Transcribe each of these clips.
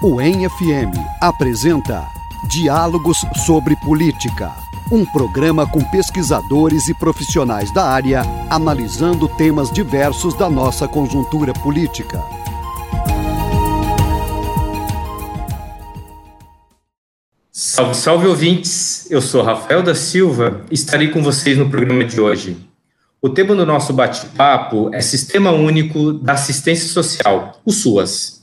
O ENFM apresenta Diálogos sobre Política, um programa com pesquisadores e profissionais da área analisando temas diversos da nossa conjuntura política. Salve, salve ouvintes! Eu sou Rafael da Silva e estarei com vocês no programa de hoje. O tema do nosso bate-papo é Sistema Único da Assistência Social, o SUAS.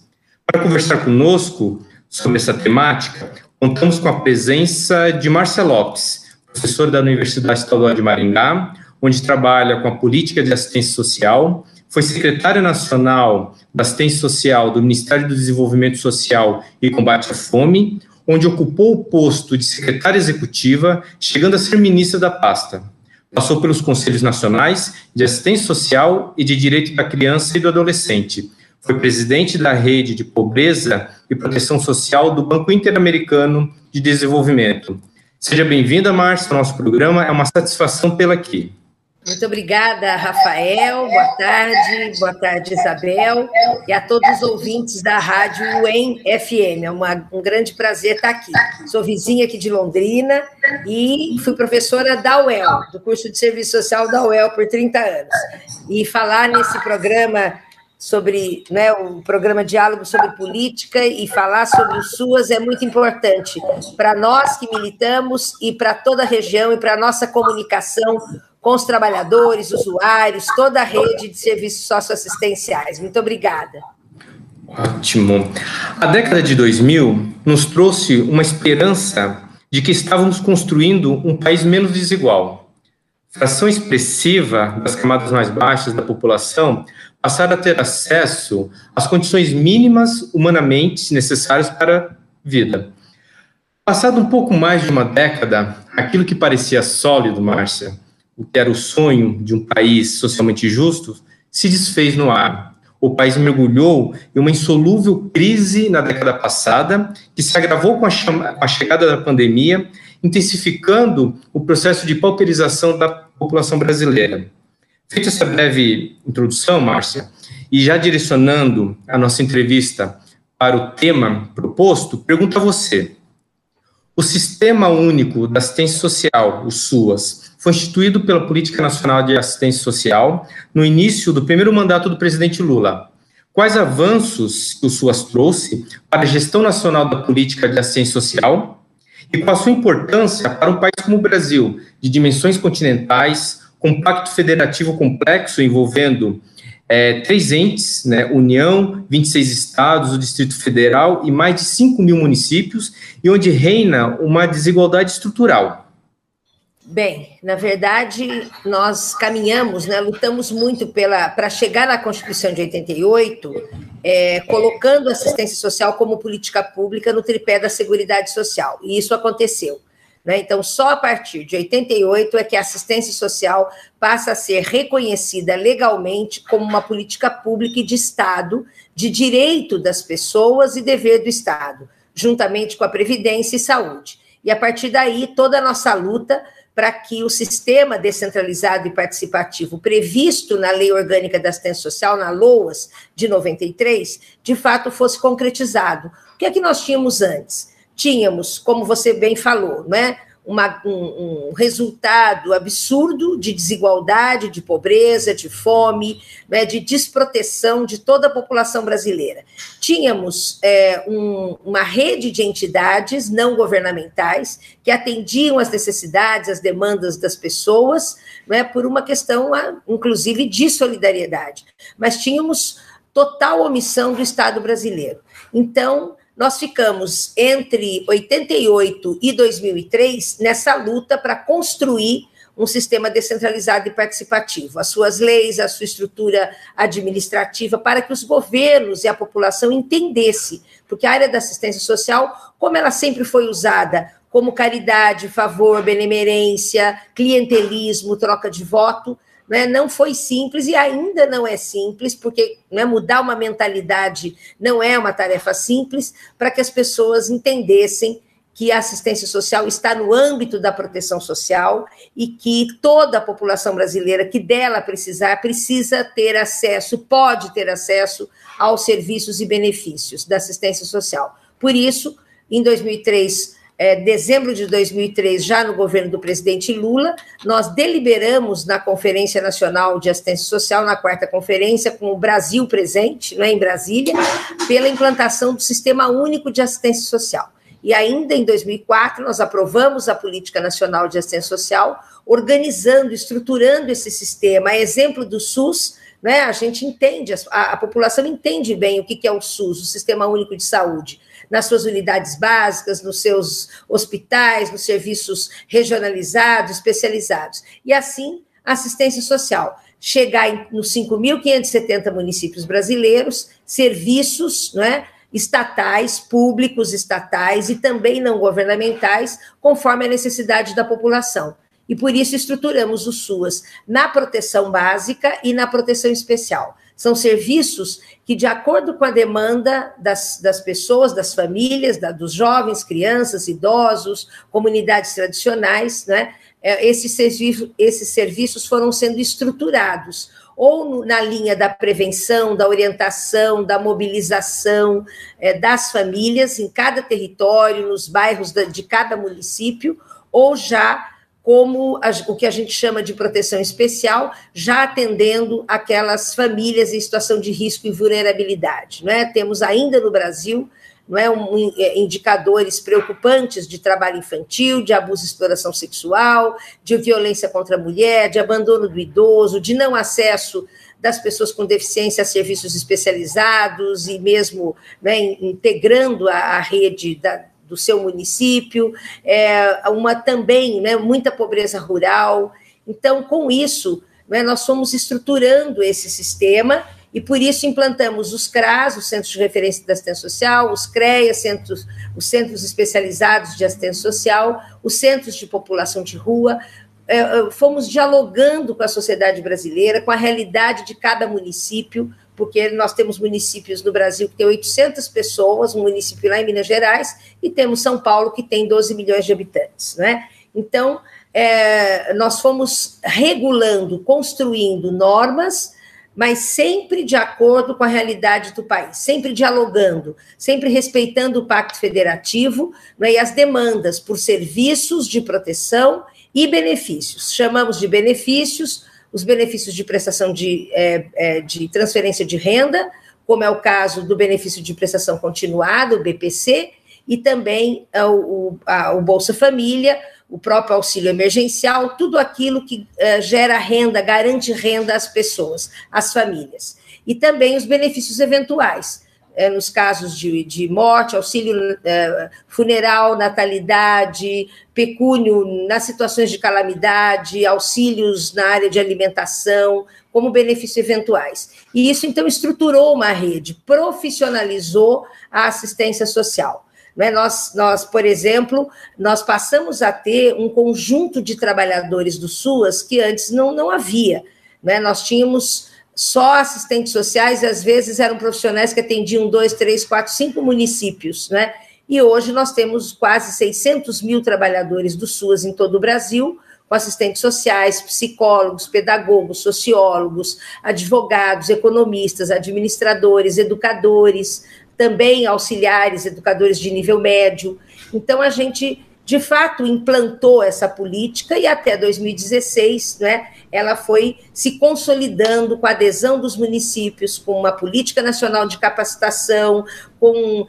Para conversar conosco sobre essa temática, contamos com a presença de Márcia Lopes, professora da Universidade Estadual de Maringá, onde trabalha com a política de assistência social, foi secretária nacional da assistência social do Ministério do Desenvolvimento Social e Combate à Fome, onde ocupou o posto de secretária executiva, chegando a ser ministra da pasta. Passou pelos Conselhos Nacionais de Assistência Social e de Direito da Criança e do Adolescente. Foi presidente da Rede de Pobreza e Proteção Social do Banco Interamericano de Desenvolvimento. Seja bem-vinda, Márcia, ao nosso programa. É uma satisfação tê-la aqui. Muito obrigada, Rafael. Boa tarde, boa tarde, Isabel, e a todos os ouvintes da Rádio UEM FM. É uma, um grande prazer estar aqui. Sou vizinha aqui de Londrina e fui professora da UEL, do curso de Serviço Social da UEL, por 30 anos. E falar nesse programa sobre né, o programa Diálogo sobre Política e falar sobre os SUAS é muito importante para nós que militamos e para toda a região e para a nossa comunicação com os trabalhadores, usuários, toda a rede de serviços socioassistenciais. Muito obrigada. Ótimo. A década de 2000 nos trouxe uma esperança de que estávamos construindo um país menos desigual. Fração expressiva das camadas mais baixas da população passaram a ter acesso às condições mínimas humanamente necessárias para a vida. Passado um pouco mais de uma década, aquilo que parecia sólido, Márcia, o que era o sonho de um país socialmente justo, se desfez no ar. O país mergulhou em uma insolúvel crise na década passada, que se agravou com a, com a chegada da pandemia, intensificando o processo de pauperização da população brasileira. Feita essa breve introdução, Márcia, e já direcionando a nossa entrevista para o tema proposto, pergunto a você: o Sistema Único da Assistência Social, o SUAS, foi instituído pela Política Nacional de Assistência Social no início do primeiro mandato do presidente Lula. Quais avanços que o SUAS trouxe para a gestão nacional da política de assistência social e qual a sua importância para um país como o Brasil, de dimensões continentais, com pacto federativo complexo envolvendo é, três entes, né, União, 26 estados, o Distrito Federal e mais de 5 mil municípios, e onde reina uma desigualdade estrutural. Bem, na verdade, nós caminhamos, né, lutamos muito para chegar na Constituição de 88, é, colocando assistência social como política pública no tripé da Seguridade Social, e isso aconteceu. Né? Então, só a partir de 88 é que a assistência social passa a ser reconhecida legalmente como uma política pública e de Estado, de direito das pessoas e dever do Estado, juntamente com a Previdência e Saúde. E a partir daí, toda a nossa luta para que o sistema descentralizado e participativo previsto na Lei Orgânica da Assistência Social, na LOAS, de 93, de fato fosse concretizado. O que é que nós tínhamos antes? tínhamos, como você bem falou, né, uma, um, um, resultado absurdo de desigualdade, de pobreza, de fome, né, de desproteção de toda a população brasileira. Tínhamos é, um, uma rede de entidades não governamentais que atendiam às necessidades, às demandas das pessoas, né, por uma questão, inclusive, de solidariedade. Mas tínhamos total omissão do Estado brasileiro. Então, nós ficamos entre 88 e 2003 nessa luta para construir um sistema descentralizado e participativo, as suas leis, a sua estrutura administrativa, para que os governos e a população entendessem, porque a área da assistência social, como ela sempre foi usada como caridade, favor, benemerência, clientelismo, troca de voto, né, não foi simples e ainda não é simples, porque né, mudar uma mentalidade não é uma tarefa simples, para que as pessoas entendessem que a assistência social está no âmbito da proteção social e que toda a população brasileira que dela precisar precisa ter acesso, pode ter acesso aos serviços e benefícios da assistência social. Por isso, em 2003, é, dezembro de 2003, já no governo do presidente Lula, nós deliberamos na Conferência Nacional de Assistência Social, na quarta conferência, com o Brasil presente, né, em Brasília, pela implantação do Sistema Único de Assistência Social. E ainda em 2004, nós aprovamos a Política Nacional de Assistência Social, organizando, estruturando esse sistema, a exemplo do SUS, né, a gente entende, a, a população entende bem o que, que é o SUS, o Sistema Único de Saúde nas suas unidades básicas, nos seus hospitais, nos serviços regionalizados, especializados. E assim, assistência social. Chegar nos 5.570 municípios brasileiros, serviços né, estatais, públicos estatais e também não governamentais, conforme a necessidade da população. E por isso estruturamos o SUAS na proteção básica e na proteção especial. São serviços que, de acordo com a demanda das, das pessoas, das famílias, da, dos jovens, crianças, idosos, comunidades tradicionais, né, é, esses, serviços, esses serviços foram sendo estruturados ou na linha da prevenção, da orientação, da mobilização é, das famílias em cada território, nos bairros de cada município, ou já como a, o que a gente chama de proteção especial, já atendendo aquelas famílias em situação de risco e vulnerabilidade. Não é? Temos ainda no Brasil não é, um, é, indicadores preocupantes de trabalho infantil, de abuso e exploração sexual, de violência contra a mulher, de abandono do idoso, de não acesso das pessoas com deficiência a serviços especializados e mesmo né, integrando a, a rede da, do seu município, é, uma também, né, muita pobreza rural. Então, com isso, né, nós fomos estruturando esse sistema e por isso implantamos os CRAS, os Centros de Referência da Assistência Social, os CREAS, centros, os Centros Especializados de Assistência Social, os Centros de População de Rua, é, é, fomos dialogando com a sociedade brasileira, com a realidade de cada município, porque nós temos municípios no Brasil que tem 800 pessoas, um município lá em Minas Gerais, e temos São Paulo que tem 12 milhões de habitantes, né? Então, é, nós fomos regulando, construindo normas, mas sempre de acordo com a realidade do país, sempre dialogando, sempre respeitando o Pacto Federativo né, e as demandas por serviços de proteção e benefícios. Chamamos de benefícios os benefícios de prestação de, é, é, de transferência de renda, como é o caso do benefício de prestação continuada, o BPC, e também é, o, a, o Bolsa Família, o próprio auxílio emergencial, tudo aquilo que é, gera renda, garante renda às pessoas, às famílias. E também os benefícios eventuais, é, nos casos de, de morte, auxílio é, funeral, natalidade, pecúnio nas situações de calamidade, auxílios na área de alimentação, como benefícios eventuais. E isso, então, estruturou uma rede, profissionalizou a assistência social. Né? Nós, nós, por exemplo, nós passamos a ter um conjunto de trabalhadores do SUAS que antes não, não havia. Né? Nós tínhamos só assistentes sociais, às vezes eram profissionais que atendiam dois, três, quatro, cinco municípios, né? E hoje nós temos quase 600 mil trabalhadores do SUAS em todo o Brasil, com assistentes sociais, psicólogos, pedagogos, sociólogos, advogados, economistas, administradores, educadores, também auxiliares, educadores de nível médio. Então, a gente de fato implantou essa política e até 2016, né, ela foi se consolidando com a adesão dos municípios, com uma política nacional de capacitação, com uh,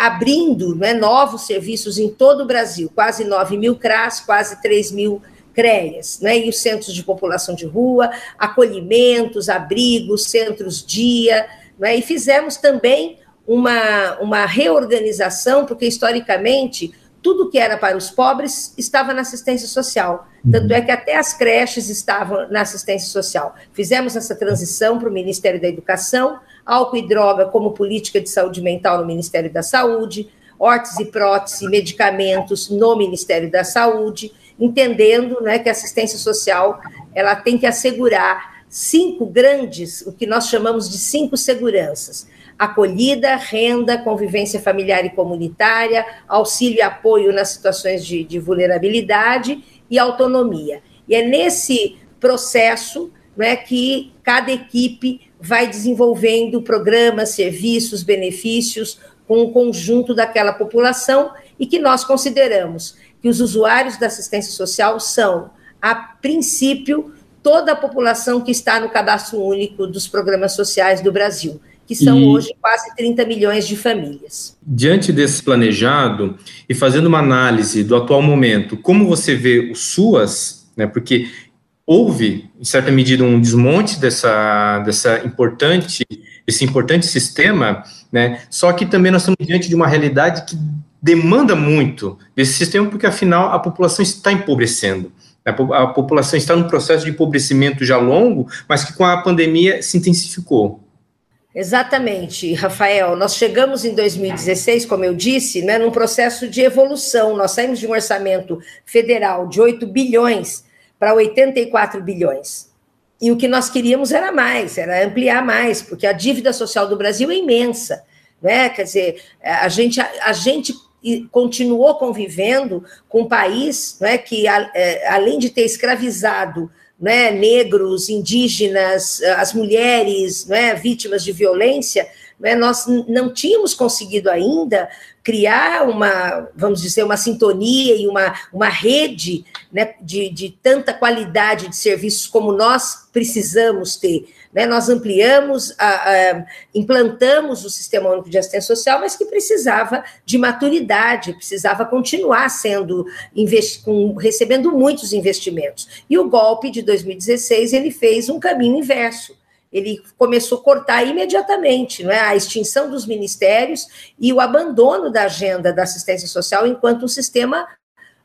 abrindo né, novos serviços em todo o Brasil, quase 9 mil CRAS, quase 3 mil CREAS, né, e os centros de população de rua, acolhimentos, abrigos, centros dia, né, e fizemos também uma, uma reorganização, porque historicamente tudo que era para os pobres estava na assistência social. Tanto uhum. é que até as creches estavam na assistência social. Fizemos essa transição para o Ministério da Educação, álcool e droga como política de saúde mental no Ministério da Saúde, órtese e prótese, medicamentos no Ministério da Saúde, entendendo né, que a assistência social ela tem que assegurar cinco grandes, o que nós chamamos de cinco seguranças acolhida, renda, convivência familiar e comunitária, auxílio e apoio nas situações de, de vulnerabilidade e autonomia. E é nesse processo né, que cada equipe vai desenvolvendo programas, serviços, benefícios, com o conjunto daquela população e que nós consideramos que os usuários da assistência social são, a princípio, toda a população que está no cadastro único dos programas sociais do Brasil, que são e, hoje quase 30 milhões de famílias. Diante desse planejado e fazendo uma análise do atual momento, como você vê o SUAS, né, porque houve, em certa medida, um desmonte dessa, dessa importante, esse importante sistema, né, só que também nós estamos diante de uma realidade que demanda muito desse sistema, porque afinal a população está empobrecendo. A, população está num processo de empobrecimento já longo, mas que com a pandemia se intensificou. Exatamente, Rafael. Nós chegamos em 2016, como eu disse, né, num processo de evolução. Nós saímos de um orçamento federal de 8 bilhões para 84 bilhões. E o que nós queríamos era mais, era ampliar mais, porque a dívida social do Brasil é imensa. Né? Quer dizer, a gente, a gente continuou convivendo com um país né, que, é, além de ter escravizado né, negros, indígenas, as mulheres, né, vítimas de violência, né, nós não tínhamos conseguido ainda criar uma, vamos dizer, uma sintonia e uma, uma rede né, de, de tanta qualidade de serviços como nós precisamos ter. Né? Nós ampliamos, a, a, implantamos o Sistema Único de Assistência Social, mas que precisava de maturidade, precisava continuar sendo com, recebendo muitos investimentos. E o golpe de 2016 ele fez um caminho inverso ele começou a cortar imediatamente não é? a extinção dos ministérios e o abandono da agenda da assistência social enquanto um sistema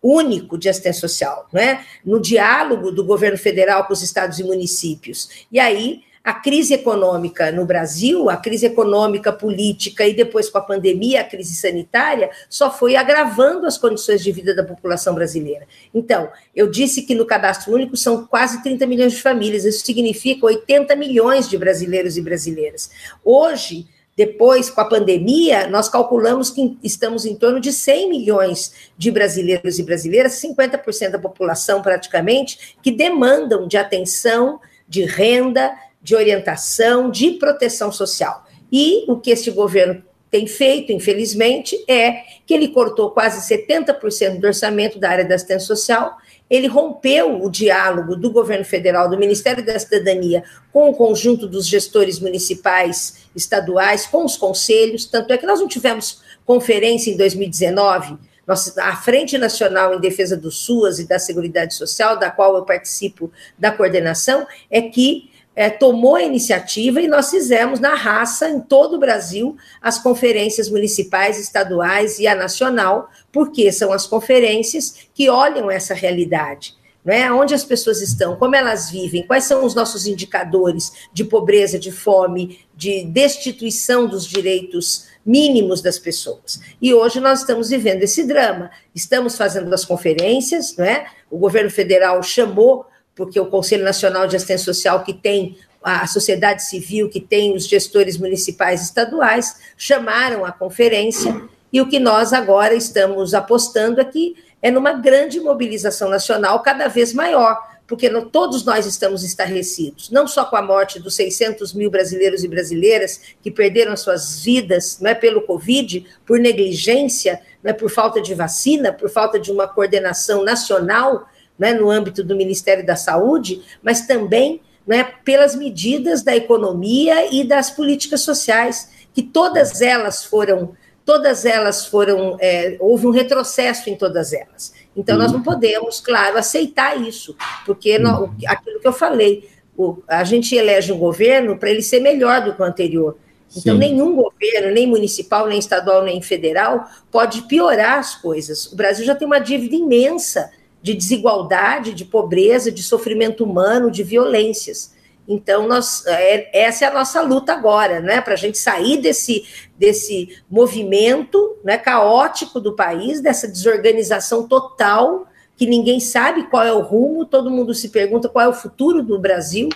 único de assistência social, não é? no diálogo do governo federal com os estados e municípios. E aí a crise econômica no Brasil, a crise econômica, política e depois com a pandemia, a crise sanitária, só foi agravando as condições de vida da população brasileira. Então, eu disse que no cadastro único são quase 30 milhões de famílias, isso significa 80 milhões de brasileiros e brasileiras. Hoje, depois, com a pandemia, nós calculamos que estamos em torno de 100 milhões de brasileiros e brasileiras, 50% da população praticamente, que demandam de atenção, de renda, de orientação, de proteção social. E o que este governo tem feito, infelizmente, é que ele cortou quase 70% do orçamento da área da assistência social, ele rompeu o diálogo do governo federal, do Ministério da Cidadania, com o conjunto dos gestores municipais, estaduais, com os conselhos, tanto é que nós não tivemos conferência em 2019, nossa, a Frente Nacional em Defesa do SUAS e da Seguridade Social, da qual eu participo da coordenação, é que é, tomou a iniciativa e nós fizemos na raça, em todo o Brasil, as conferências municipais, estaduais e a nacional, porque são as conferências que olham essa realidade. Né? Onde as pessoas estão, como elas vivem, quais são os nossos indicadores de pobreza, de fome, de destituição dos direitos mínimos das pessoas. E hoje nós estamos vivendo esse drama. Estamos fazendo as conferências, né? o governo federal chamou porque o Conselho Nacional de Assistência Social, que tem a sociedade civil, que tem os gestores municipais e estaduais, chamaram a conferência, e o que nós agora estamos apostando aqui é numa grande mobilização nacional cada vez maior, porque no, todos nós estamos estarrecidos, não só com a morte dos 600 mil brasileiros e brasileiras que perderam suas vidas não é pelo Covid, por negligência, não é por falta de vacina, por falta de uma coordenação nacional né, no âmbito do Ministério da Saúde, mas também né, pelas medidas da economia e das políticas sociais, que todas elas foram, todas elas foram, é, houve um retrocesso em todas elas. Então, nós não uhum. podemos, claro, aceitar isso, porque uhum. aquilo que eu falei, o, a gente elege um governo para ele ser melhor do que o anterior. Então, Sim. nenhum governo, nem municipal, nem estadual, nem federal, pode piorar as coisas. O Brasil já tem uma dívida imensa de desigualdade, de pobreza, de sofrimento humano, de violências. Então, nós, é, essa é a nossa luta agora, né? Para a gente sair desse, desse movimento né, caótico do país, dessa desorganização total, que ninguém sabe qual é o rumo, todo mundo se pergunta qual é o futuro do Brasil,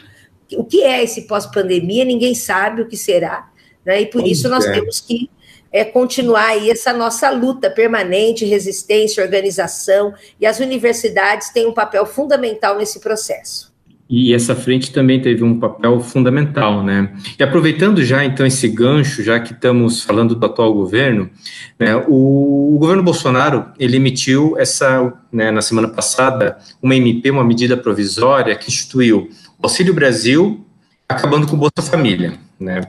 o que é esse pós-pandemia, ninguém sabe o que será, né? E por pois isso nós é. temos que é continuar aí essa nossa luta permanente, resistência, organização, e as universidades têm um papel fundamental nesse processo. E essa frente também teve um papel fundamental, né? E aproveitando já então esse gancho, já que estamos falando do atual governo, né, o, o governo Bolsonaro ele emitiu essa, né, na semana passada, uma MP, uma medida provisória que instituiu o Auxílio Brasil, acabando com o Bolsa Família, né?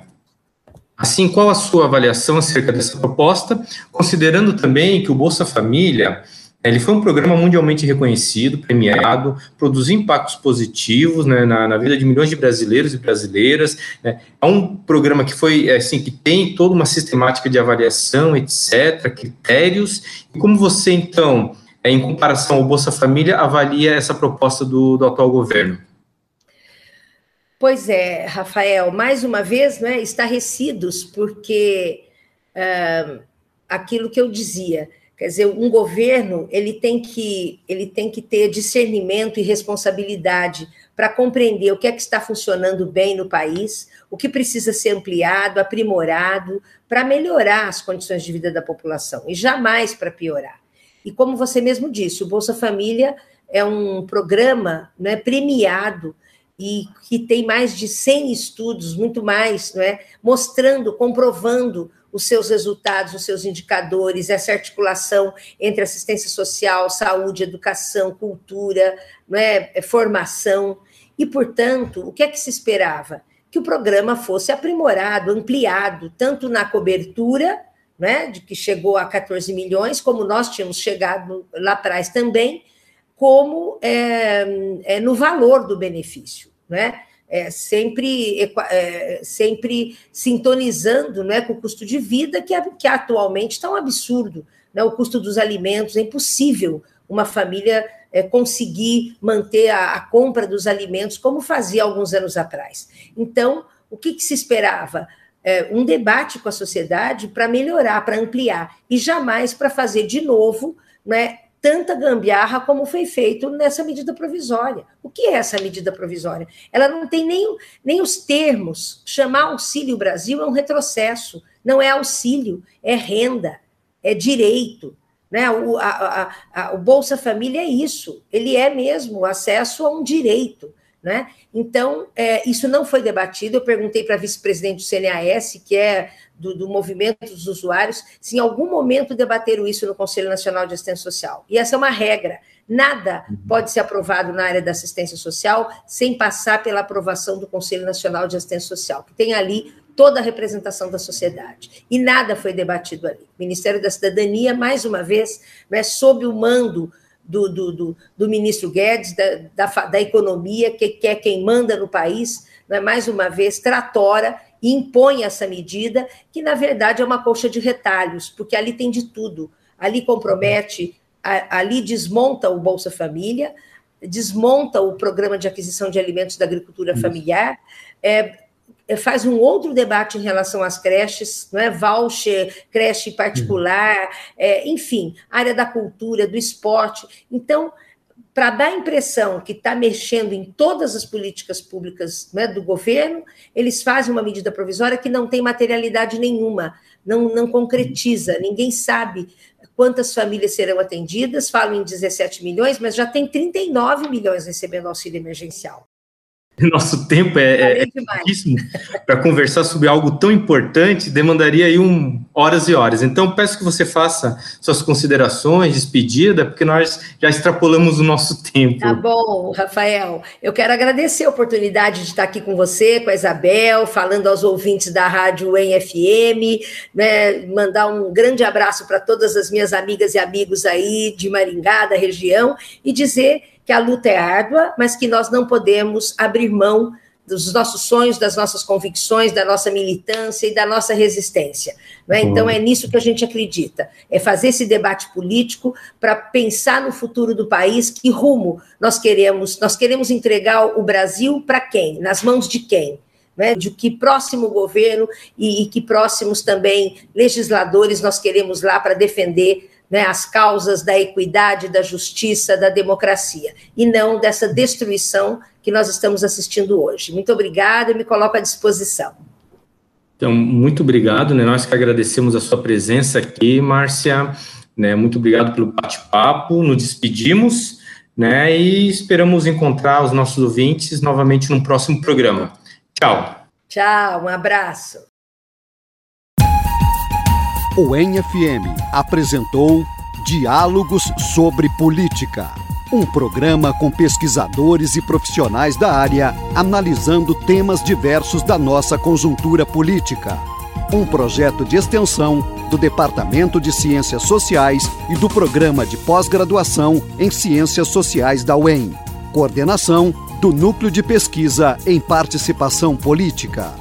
Assim, qual a sua avaliação acerca dessa proposta, considerando também que o Bolsa Família ele foi um programa mundialmente reconhecido, premiado, produziu impactos positivos né, na, na, vida de milhões de brasileiros e brasileiras. Né. É um programa que foi assim que tem toda uma sistemática de avaliação, etc., critérios. E como você então, é, em comparação ao Bolsa Família, avalia essa proposta do, do atual governo? Pois é, Rafael, mais uma vez, né, estarrecidos, porque uh, aquilo que eu dizia Quer dizer, um governo ele tem que ele tem que ter discernimento e responsabilidade para compreender o que é que está funcionando bem no país, o que precisa ser ampliado, aprimorado para melhorar as condições de vida da população e jamais para piorar. E como você mesmo disse, o Bolsa Família é um programa né, premiado e que tem mais de 100 estudos, muito mais, não é, mostrando, comprovando os seus resultados, os seus indicadores, essa articulação entre assistência social, saúde, educação, cultura, é, é, formação. E, portanto, o que é que se esperava? Que o programa fosse aprimorado, ampliado, tanto na cobertura, né, de que chegou a 14 milhões, como nós tínhamos chegado lá atrás também, como é, é no valor do benefício. Né? é, sempre, é, sempre sintonizando né, com o custo de vida, que, que atualmente está um absurdo. Né? O custo dos alimentos, é impossível uma família é, conseguir manter a, a, compra dos alimentos como fazia alguns anos atrás. Então, o que, que se esperava? É, um debate com a sociedade para melhorar, para ampliar, e jamais para fazer de novo né, tanta gambiarra como foi feito nessa medida provisória. O que é essa medida provisória? Ela não tem nem, nem os termos. Chamar Auxílio Brasil é um retrocesso. Não é auxílio, é renda, é direito. Né? O, a, a, a, o Bolsa Família é isso. Ele é mesmo acesso a um direito. Né? Então, é, isso não foi debatido. Eu perguntei para a vice-presidente do CNAS, que é do, do, movimento dos usuários, se em algum momento debateram isso no Conselho Nacional de Assistência Social. E essa é uma regra. Nada uhum. pode ser aprovado na área da assistência social sem passar pela aprovação do Conselho Nacional de Assistência Social, que tem ali toda a representação da sociedade. E nada foi debatido ali. O Ministério da Cidadania, mais uma vez, né, sob o mando do, do, do, do ministro Guedes, da, da, da, economia, que, que é quem manda no país, né, mais uma vez, tratora e impõe essa medida, que na verdade é uma colcha de retalhos, porque ali tem de tudo. Ali compromete, ali desmonta o Bolsa Família, desmonta o programa de aquisição de alimentos da agricultura familiar, é, faz um outro debate em relação às creches, não é? Voucher, creche particular, é, enfim, área da cultura, do esporte. Então, para dar a impressão que está mexendo em todas as políticas públicas né, do governo, eles fazem uma medida provisória que não tem materialidade nenhuma, não, não concretiza, ninguém sabe quantas famílias serão atendidas, falam em 17 milhões, mas já tem 39 milhões recebendo auxílio emergencial. Nosso tempo é, é pouquíssimo para conversar sobre algo tão importante, demandaria aí um, horas e horas. Então, peço que você faça suas considerações, despedida, porque nós já extrapolamos o nosso tempo. Tá bom, Rafael. Eu quero agradecer a oportunidade de estar aqui com você, com a Isabel, falando aos ouvintes da Rádio EM né, mandar um grande abraço para todas as minhas amigas e amigos aí de Maringá, da região, e dizer que a luta é árdua, mas que nós não podemos abrir mão dos nossos sonhos, das nossas convicções, da nossa militância e da nossa resistência. Né? Então, é nisso que a gente acredita: é fazer esse debate político para pensar no futuro do país, que rumo nós queremos, nós queremos entregar o Brasil para quem? Nas mãos de quem? Né? De que próximo governo e, e que próximos também legisladores nós queremos lá para defender né, as causas da equidade, da justiça, da democracia, e não dessa destruição que nós estamos assistindo hoje. Muito obrigada e me coloco à disposição. Então, muito obrigado, né? Nós que agradecemos a sua presença aqui, Márcia. Né? Muito obrigado pelo bate-papo. Nos despedimos. né? E esperamos encontrar os nossos ouvintes novamente no próximo programa. Tchau. Tchau, um abraço. O NFM apresentou Diálogos sobre Política, um programa com pesquisadores e profissionais da área analisando temas diversos da nossa conjuntura política. Um projeto de extensão do Departamento de Ciências Sociais e do Programa de Pós-Graduação em Ciências Sociais da UEM. Coordenação do Núcleo de Pesquisa em Participação Política.